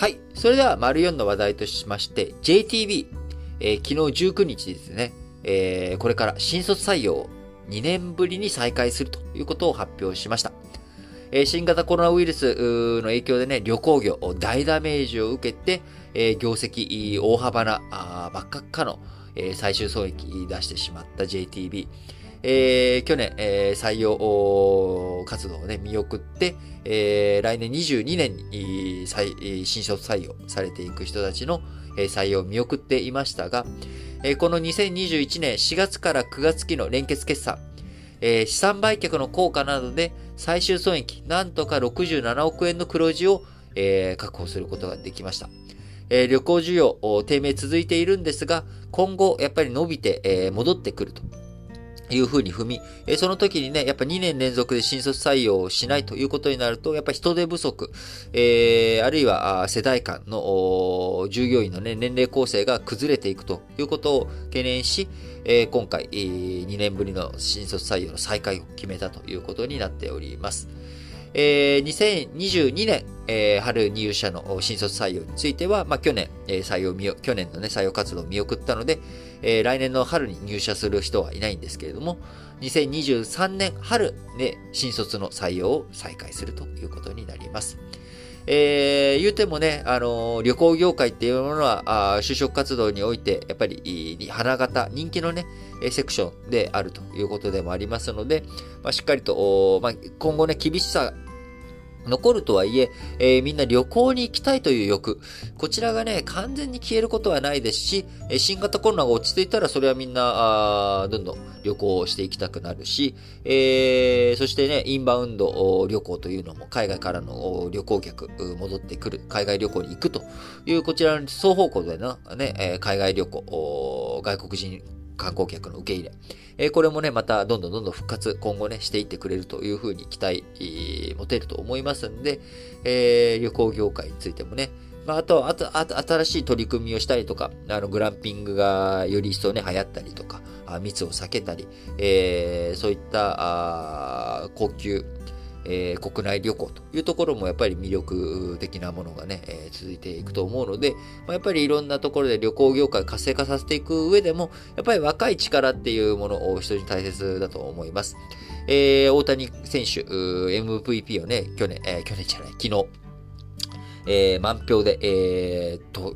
はい。それでは、丸4の話題としまして、JTB、えー、昨日19日ですね、えー、これから新卒採用を2年ぶりに再開するということを発表しました。えー、新型コロナウイルスの影響でね、旅行業大ダメージを受けて、えー、業績大幅なあばっかっかの、えー、最終損益出してしまった JTB。えー、去年、えー、採用動をね、見送って、えー、来年22年に新卒採用されていく人たちの、採用を見送っていましたが、えー、この2021年4月から9月期の連結決算、えー、資産売却の効果などで最終損益、なんとか67億円の黒字を、えー、確保することができました。えー、旅行需要、低迷続いているんですが、今後、やっぱり伸びて、えー、戻ってくるというふうに踏み、えその時にね、やっぱ2年連続で新卒採用をしないということになると、やっぱ人手不足、えー、あるいは世代間の従業員の、ね、年齢構成が崩れていくということを懸念し、えー、今回、え、2年ぶりの新卒採用の再開を決めたということになっております。えー、2022年、えー、春入社の新卒採用については、まあ、去年、えー、採用見、去年のね、採用活動を見送ったので、えー、来年の春に入社する人はいないんですけれども、2023年春で新卒の採用を再開するということになります。えー、言うてもね、あのー、旅行業界っていうものは、あ就職活動において、やっぱり、花形、人気のね、セクションであるということでもありますので、まあ、しっかりと、まあ、今後ね、厳しさ残るとはいええー、みんな旅行に行きたいという欲。こちらがね、完全に消えることはないですし、え新型コロナが落ち着いたら、それはみんな、あどんどん旅行をしていきたくなるし、えー、そしてね、インバウンド旅行というのも、海外からの旅行客、戻ってくる、海外旅行に行くという、こちらの双方向でのね、海外旅行、外国人観光客の受け入れ。えー、これもね、またどんどんどんどん復活、今後ね、していってくれるというふうに期待、えー、持てると思いますんで、えー、旅行業界についてもね、まあ、あと、あと、あと、新しい取り組みをしたりとか、あの、グランピングがより一層ね、流行ったりとか、あ密を避けたり、えー、そういった、あ高級、えー、国内旅行というところもやっぱり魅力的なものがね、えー、続いていくと思うので、まあ、やっぱりいろんなところで旅行業界活性化させていく上でも、やっぱり若い力っていうものを人に大切だと思います。えー、大谷選手、MVP をね、去年、えー、去年じゃない、昨日、えー、満票で、えー、と、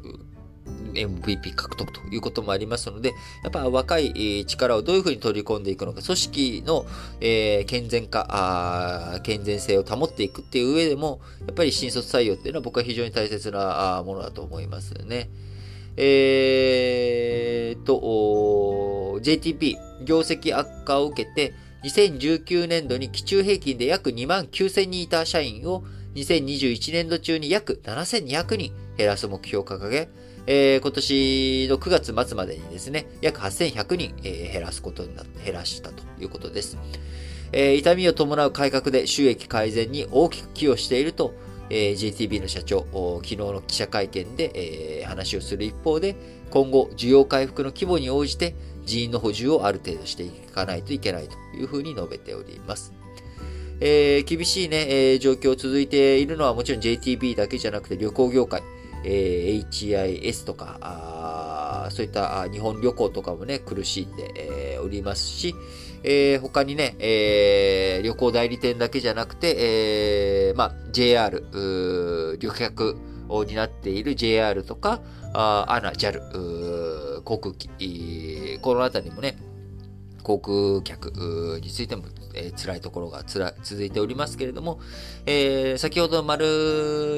MVP 獲得ということもありますので、やっぱ若い力をどういうふうに取り込んでいくのか、組織の、え、健全化健全性を保っていくっていう上でも、やっぱり新卒採用っていうのは僕は非常に大切なものだと思いますね。えーと、JTP、業績悪化を受けて、2019年度に基中平均で約2万9000人いた社員を2021年度中に約7200人減らす目標を掲げ、えー、今年の9月末までにですね、約8100人、えー、減らすことになっ、減らしたということです。えー、痛みを伴う改革で収益改善に大きく寄与していると、えー、GTB の社長、昨日の記者会見で、えー、話をする一方で、今後、需要回復の規模に応じて、人員の補充をある程度していかないといけないというふうに述べております。えー、厳しいね、えー、状況続いているのはもちろん JTB だけじゃなくて旅行業界、えー、HIS とか、あそういった日本旅行とかもね、苦しんで、えー、おりますし、えー、他にね、えー、旅行代理店だけじゃなくて、えー、まあ、JR、旅客を担っている JR とか、あアナ、JAL、航空機、このあたりもね、航空客についてもえー、辛いところがつら続いておりますけれども、えー、先ほど丸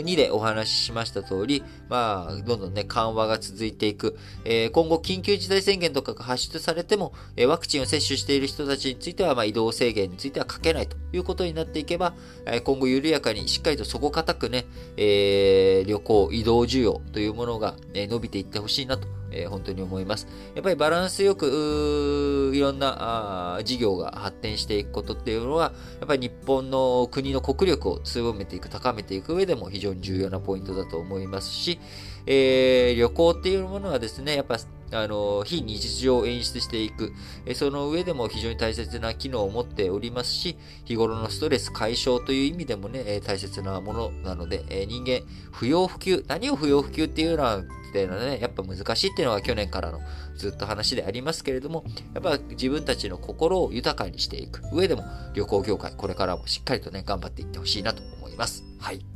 2でお話ししました通り、まあ、どんどんね、緩和が続いていく。えー、今後、緊急事態宣言とかが発出されても、え、ワクチンを接種している人たちについては、まあ、移動制限についてはかけないということになっていけば、え、今後緩やかにしっかりと底堅くね、え、旅行、移動需要というものが、ね、伸びていってほしいなとえー、本当に思います。やっぱりバランスよく、いろんな事業が発展していくことっていうのは、やっぱり日本の国の国力を強めていく、高めていく上でも非常に重要なポイントだと思いますし、えー、旅行っていうものはですね、やっぱあの、非日常を演出していく、その上でも非常に大切な機能を持っておりますし、日頃のストレス解消という意味でもね、大切なものなので、人間、不要不急、何を不要不急っていうのは、っていうのはね、やっぱ難しいっていうのが去年からのずっと話でありますけれども、やっぱ自分たちの心を豊かにしていく上でも、旅行業界、これからもしっかりとね、頑張っていってほしいなと思います。はい。